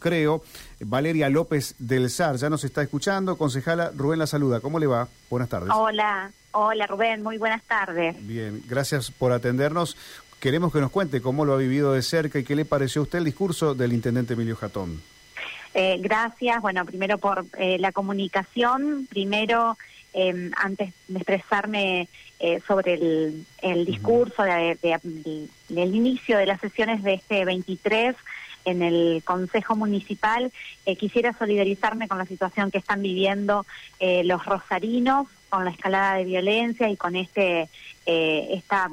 creo. Valeria López del SAR ya nos está escuchando. Concejala Rubén la saluda. ¿Cómo le va? Buenas tardes. Hola, hola Rubén, muy buenas tardes. Bien, gracias por atendernos. Queremos que nos cuente cómo lo ha vivido de cerca y qué le pareció a usted el discurso del intendente Emilio Jatón. Eh, gracias, bueno, primero por eh, la comunicación, primero eh, antes de expresarme eh, sobre el, discurso de, del inicio de las sesiones de este 23 en el Consejo Municipal, eh, quisiera solidarizarme con la situación que están viviendo los rosarinos, con la escalada de violencia y con este esta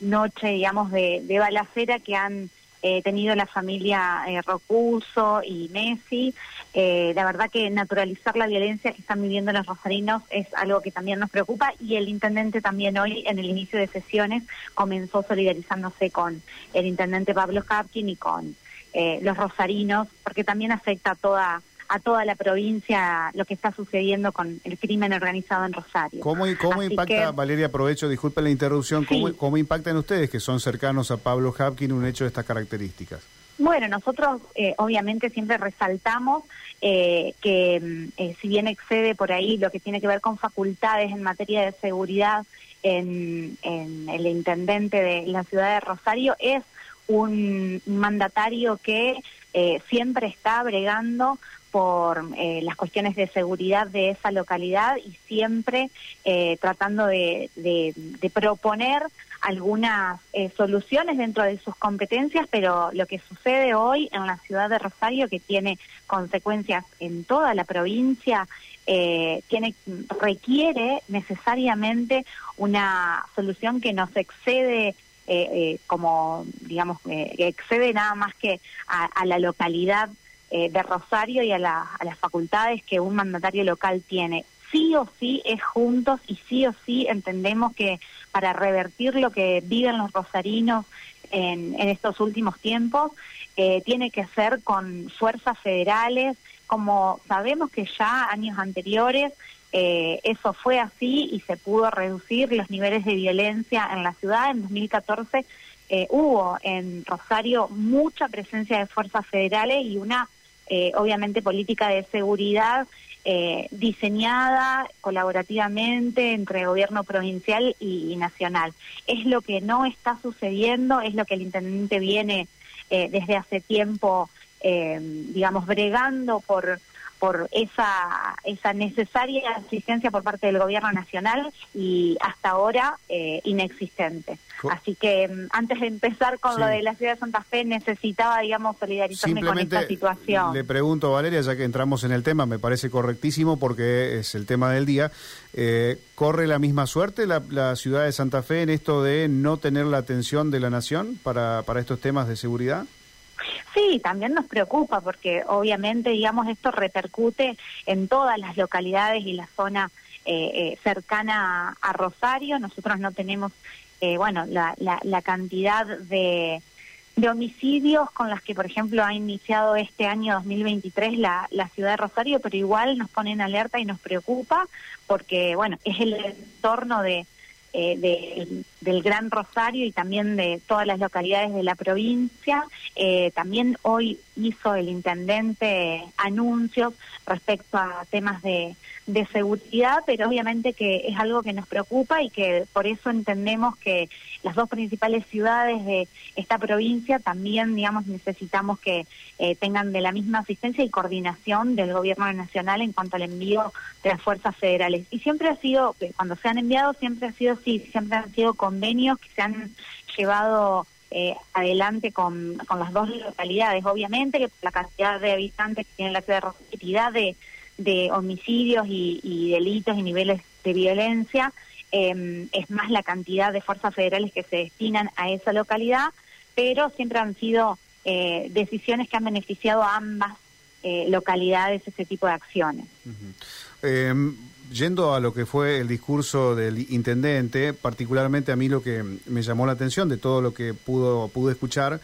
noche, digamos, de, de balacera que han eh, tenido la familia eh, Rocuso y Messi. Eh, la verdad que naturalizar la violencia que están viviendo los rosarinos es algo que también nos preocupa y el intendente también hoy en el inicio de sesiones comenzó solidarizándose con el intendente Pablo Hapkin y con eh, los rosarinos porque también afecta a toda a toda la provincia lo que está sucediendo con el crimen organizado en Rosario. ¿Cómo, cómo impacta, Valeria, aprovecho, disculpe la interrupción, ¿cómo, ¿cómo, impactan ustedes que son cercanos a Pablo Hapkin un hecho de estas características? Bueno, nosotros eh, obviamente siempre resaltamos eh, que eh, si bien excede por ahí lo que tiene que ver con facultades en materia de seguridad en, en el intendente de la ciudad de Rosario, es un mandatario que siempre está bregando por eh, las cuestiones de seguridad de esa localidad y siempre eh, tratando de, proponer algunas eh, soluciones dentro de sus competencias, pero lo que sucede hoy en la ciudad de Rosario, que tiene consecuencias en toda la provincia, tiene requiere necesariamente una solución que nos excede como, digamos, excede nada más que a la localidad eh, de Rosario y a, las facultades que un mandatario local tiene. Sí o sí es juntos y sí o sí entendemos que para revertir lo que viven los rosarinos en, estos últimos tiempos, eh, tiene que ser con fuerzas federales, como sabemos que ya años anteriores eh, eso fue así y se pudo reducir los niveles de violencia en la ciudad. En 2014 hubo en Rosario mucha presencia de fuerzas federales y una eh, obviamente política de seguridad eh, diseñada colaborativamente entre gobierno provincial y, nacional. Es lo que no está sucediendo, es lo que el intendente viene eh, desde hace tiempo, digamos, bregando por por esa, esa necesaria asistencia por parte del gobierno nacional y hasta ahora eh, inexistente. Así que mm, antes de empezar con lo de la ciudad de Santa Fe necesitaba, digamos, solidarizarme con esta situación. Le pregunto, Valeria, ya que entramos en el tema, me parece correctísimo porque es el tema del día. Eh, ¿Corre la misma suerte la, la, ciudad de Santa Fe en esto de no tener la atención de la nación para, para estos temas de seguridad? Sí, también nos preocupa porque obviamente, digamos, esto repercute en todas las localidades y la zona eh, eh, cercana a, Rosario. Nosotros no tenemos, eh, bueno, la, la, cantidad de, de homicidios con las que, por ejemplo, ha iniciado este año 2023 la, la ciudad de Rosario, pero igual nos pone en alerta y nos preocupa porque, bueno, es el entorno de eh, del Gran Rosario y también de todas las localidades de la provincia. Eh, también hoy hizo el intendente anuncios respecto a temas de, de seguridad, pero obviamente que es algo que nos preocupa y que por eso entendemos que las dos principales ciudades de esta provincia también, digamos, necesitamos que eh, tengan de la misma asistencia y coordinación del gobierno nacional en cuanto al envío de las fuerzas federales. Y siempre ha sido, cuando se han enviado, siempre ha sido así, siempre han sido convenios que se han llevado eh, adelante con, con las dos localidades. Obviamente que la cantidad de habitantes que tiene la ciudad de de, homicidios y, delitos y niveles de violencia, em, es más la cantidad de fuerzas federales que se destinan a esa localidad, pero siempre han sido eh, decisiones que han beneficiado a ambas eh, localidades ese tipo de acciones yendo a lo que fue el discurso del intendente, particularmente a mí lo que me llamó la atención de todo lo que pudo, pude escuchar,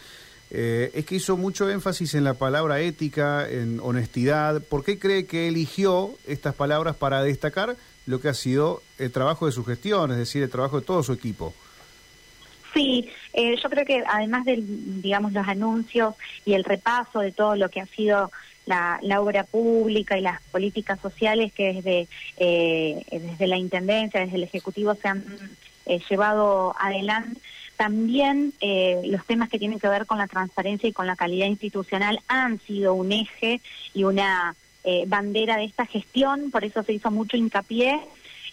eh, es que hizo mucho énfasis en la palabra ética, en honestidad. ¿Por qué cree que eligió estas palabras para destacar lo que ha sido el trabajo de su gestión, es decir, el trabajo de todo su equipo? Sí, eh, yo creo que además de, digamos, los anuncios y el repaso de todo lo que ha sido la, obra pública y las políticas sociales que desde, eh, desde la Intendencia, desde el Ejecutivo se han eh, llevado adelante, también los temas que tienen que ver con la transparencia y con la calidad institucional han sido un eje y una bandera de esta gestión, por eso se hizo mucho hincapié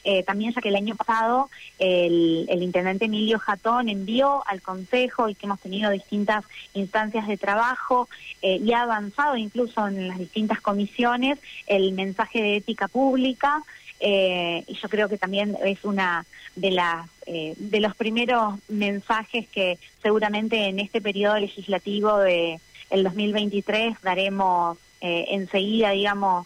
eh, también ya que el año pasado el, intendente Emilio Jatón envió al Consejo y que hemos tenido distintas instancias de trabajo eh, y ha avanzado incluso en las distintas comisiones el mensaje de ética pública. Eh, y yo creo que también es una de las de los primeros mensajes que seguramente en este periodo legislativo de el 2023 daremos enseguida digamos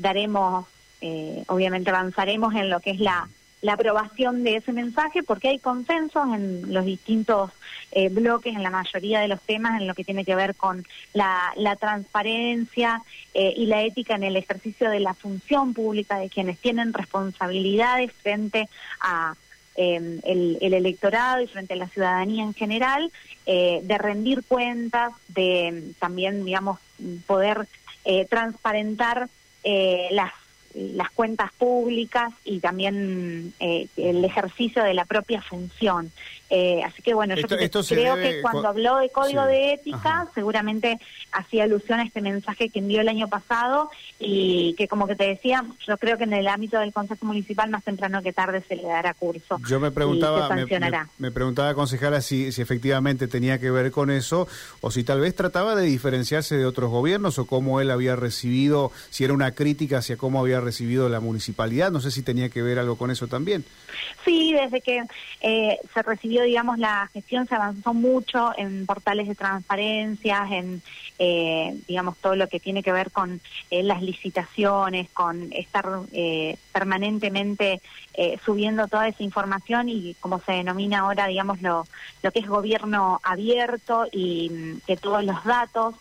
daremos eh, obviamente avanzaremos en lo que es la, aprobación de ese mensaje porque hay consensos en los distintos eh, bloques, en la mayoría de los temas, en lo que tiene que ver con la, transparencia eh, y la ética en el ejercicio de la función pública de quienes tienen responsabilidades frente a em, el, electorado y frente a la ciudadanía en general, de rendir cuentas, de también, digamos, poder transparentar las las cuentas públicas y también eh, el ejercicio de la propia función. Eh, así que bueno, yo creo que cuando habló de código de ética, seguramente hacía alusión a este mensaje que envió el año pasado y que como que te decía, yo creo que en el ámbito del Consejo Municipal más temprano que tarde se le dará curso. Yo me preguntaba, me, preguntaba concejala si, si efectivamente tenía que ver con eso o si tal vez trataba de diferenciarse de otros gobiernos o cómo él había recibido, si era una crítica hacia cómo había recibido la municipalidad, no sé si tenía que ver algo con eso también. Sí, desde que eh, se recibió digamos, la gestión se avanzó mucho en portales de transparencia, en, eh, digamos, todo lo que tiene que ver con eh, las licitaciones, con estar eh, permanentemente subiendo toda esa información y como se denomina ahora, digamos, lo, lo que es gobierno abierto y mm, que todos los datos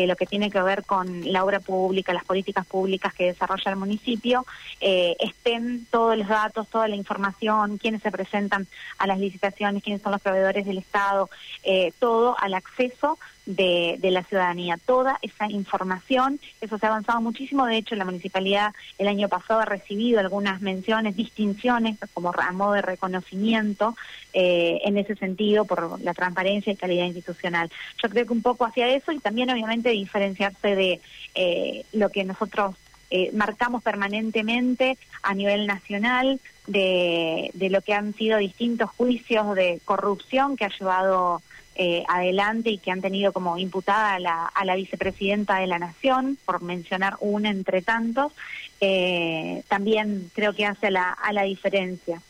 de lo que tiene que ver con la obra pública, las políticas públicas que desarrolla el municipio, eh, estén todos los datos, toda la información, quiénes se presentan a las licitaciones, quiénes son los proveedores del Estado, eh, todo al acceso de, de, la ciudadanía. Toda esa información, eso se ha avanzado muchísimo. De hecho, la municipalidad el año pasado ha recibido algunas menciones, distinciones como a modo de reconocimiento eh, en ese sentido por la transparencia y calidad institucional. Yo creo que un poco hacia eso y también obviamente diferenciarse de eh, lo que nosotros eh, marcamos permanentemente a nivel nacional de, de lo que han sido distintos juicios de corrupción que ha llevado eh, adelante y que han tenido como imputada a la, a la vicepresidenta de la Nación, por mencionar una entre tantos, eh, también creo que hace la, a la diferencia.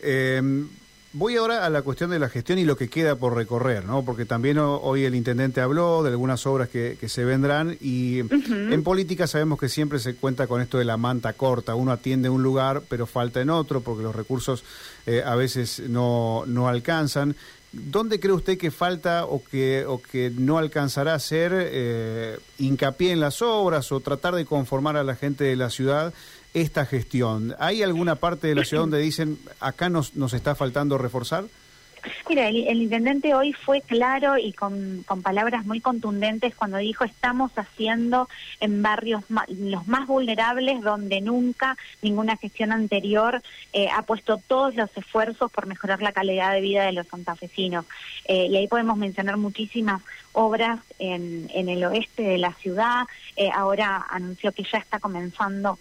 Em, voy ahora a la cuestión de la gestión y lo que queda por recorrer, ¿no? Porque también hoy el intendente habló de algunas obras que, se vendrán y en política sabemos que siempre se cuenta con esto de la manta corta. Uno atiende un lugar, pero falta en otro porque los recursos eh, a veces no, no alcanzan. ¿Dónde cree usted que falta o que, o que no alcanzará a hacer eh, hincapié en las obras o tratar de conformar a la gente de la ciudad esta gestión? ¿Hay alguna parte de la ciudad donde dicen acá nos, nos está faltando reforzar? Mira, el, intendente hoy fue claro y con, palabras muy contundentes cuando dijo estamos haciendo en barrios los más vulnerables donde nunca ninguna gestión anterior eh, ha puesto todos los esfuerzos por mejorar la calidad de vida de los santafesinos. Eh, y ahí podemos mencionar muchísimas obras en, en el oeste de la ciudad. Eh, ahora anunció que ya está comenzando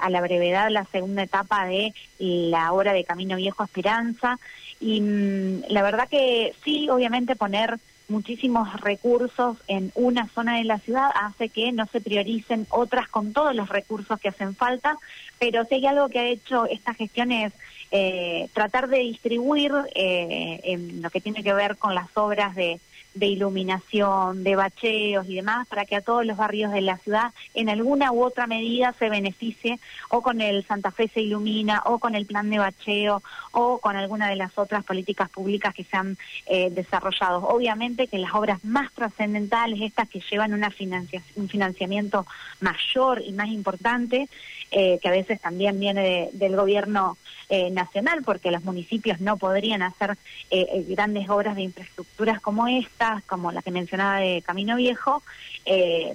a la brevedad la segunda etapa de la obra de Camino Viejo Esperanza. Y mm, la verdad que sí, obviamente poner muchísimos recursos en una zona de la ciudad hace que no se prioricen otras con todos los recursos que hacen falta, pero si hay algo que ha hecho esta gestión es eh, tratar de distribuir eh, en lo que tiene que ver con las obras de de iluminación, de bacheos y demás, para que a todos los barrios de la ciudad en alguna u otra medida se beneficie o con el Santa Fe se ilumina o con el plan de bacheo o con alguna de las otras políticas públicas que se han eh, desarrollado. Obviamente que las obras más trascendentales, estas que llevan una un financiamiento mayor y más importante, eh, que a veces también viene del gobierno eh, nacional, porque los municipios no podrían hacer eh, grandes obras de infraestructuras como como la que mencionaba de Camino Viejo,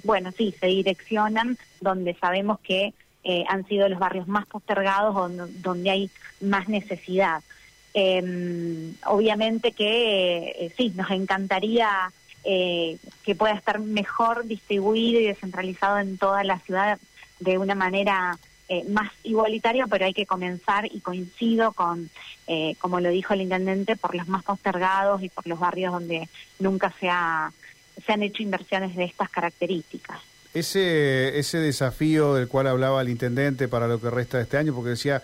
bueno, sí, se direccionan donde sabemos que han sido los barrios más postergados o donde hay más necesidad. Em, obviamente que sí, nos encantaría que pueda estar mejor distribuido y descentralizado en toda la ciudad de una manera eh, más igualitaria, pero hay que comenzar y coincido con, eh, como lo dijo el intendente, por los más postergados y por los barrios donde nunca se, ha, se han hecho inversiones de estas características. Ese, ese desafío del cual hablaba el intendente para lo que resta de este año, porque decía,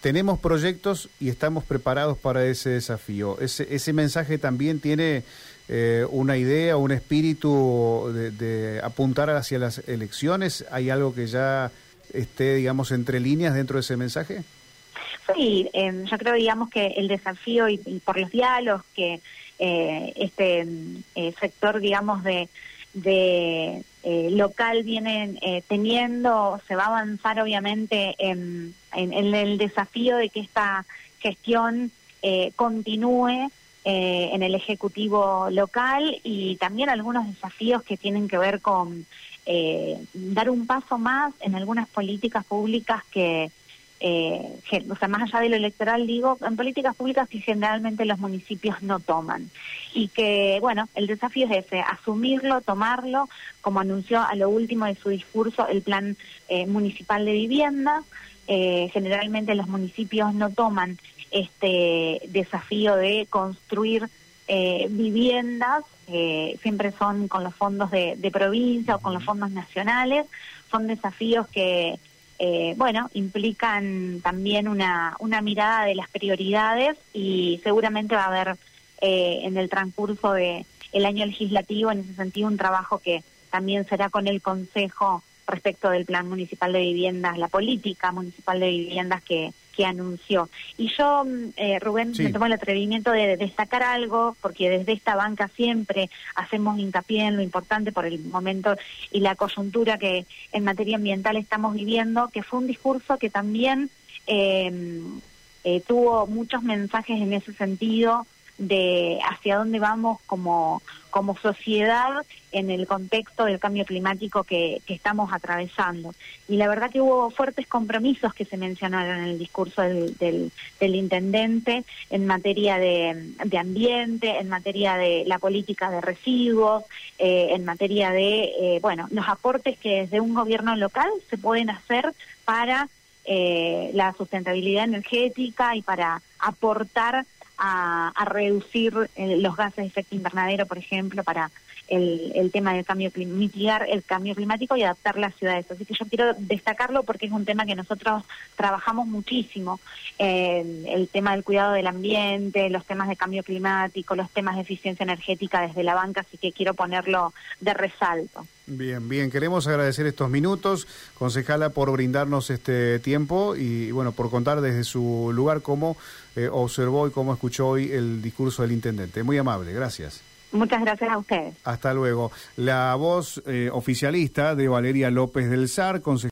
tenemos proyectos y estamos preparados para ese desafío. Ese, ese mensaje también tiene eh, una idea, un espíritu de, de, apuntar hacia las elecciones. ¿Hay algo que ya esté, digamos, entre líneas dentro de ese mensaje? Sí, eh, yo creo, digamos, que el desafío y, por los diálogos que eh, este eh, sector, digamos, de, de eh, local vienen teniendo, se va a avanzar, obviamente, en, en, el desafío de que esta gestión continúe en el Ejecutivo local y también algunos desafíos que tienen que ver con eh, dar un paso más en algunas políticas públicas que, eh, o sea, más allá de lo electoral, digo, en políticas públicas que generalmente los municipios no toman. Y que, bueno, el desafío es ese, asumirlo, tomarlo, como anunció a lo último de su discurso el plan eh, municipal de vivienda. Eh, generalmente los municipios no toman este desafío de construir eh, viviendas, eh, siempre son con los fondos de, provincia o con los fondos nacionales, son desafíos que, eh, bueno, implican también una, una mirada de las prioridades y seguramente va a haber en el transcurso de el año legislativo, en ese sentido, un trabajo que también será con el Consejo respecto del Plan Municipal de Viviendas, la política municipal de viviendas que, que anunció. Y yo, mm, eh, Rubén, me tomo el atrevimiento de destacar algo, porque desde esta banca siempre hacemos hincapié en lo importante por el momento y la coyuntura que en materia ambiental estamos viviendo, que fue un discurso que también eh, eh, tuvo muchos mensajes en ese sentido de hacia dónde vamos como, como sociedad en el contexto del cambio climático que, que, estamos atravesando. Y la verdad que hubo fuertes compromisos que se mencionaron en el discurso del, del, intendente en materia de, de, ambiente, en materia de la política de residuos, eh, en materia de, eh, bueno, los aportes que desde un gobierno local se pueden hacer para eh, la sustentabilidad energética y para aportar a, reducir eh, los gases de efecto invernadero, por ejemplo, para el, el tema del cambio mitigar el cambio climático y adaptar las ciudades. Así que yo quiero destacarlo porque es un tema que nosotros trabajamos muchísimo, eh, el tema del cuidado del ambiente, los temas de cambio climático, los temas de eficiencia energética desde la banca, así que quiero ponerlo de resalto. Bien, bien, queremos agradecer estos minutos, concejala, por brindarnos este tiempo y, bueno, por contar desde su lugar cómo eh, observó y cómo escuchó hoy el discurso del intendente. Muy amable, gracias. Muchas gracias a ustedes. Hasta luego. La voz eh, oficialista de Valeria López del SAR.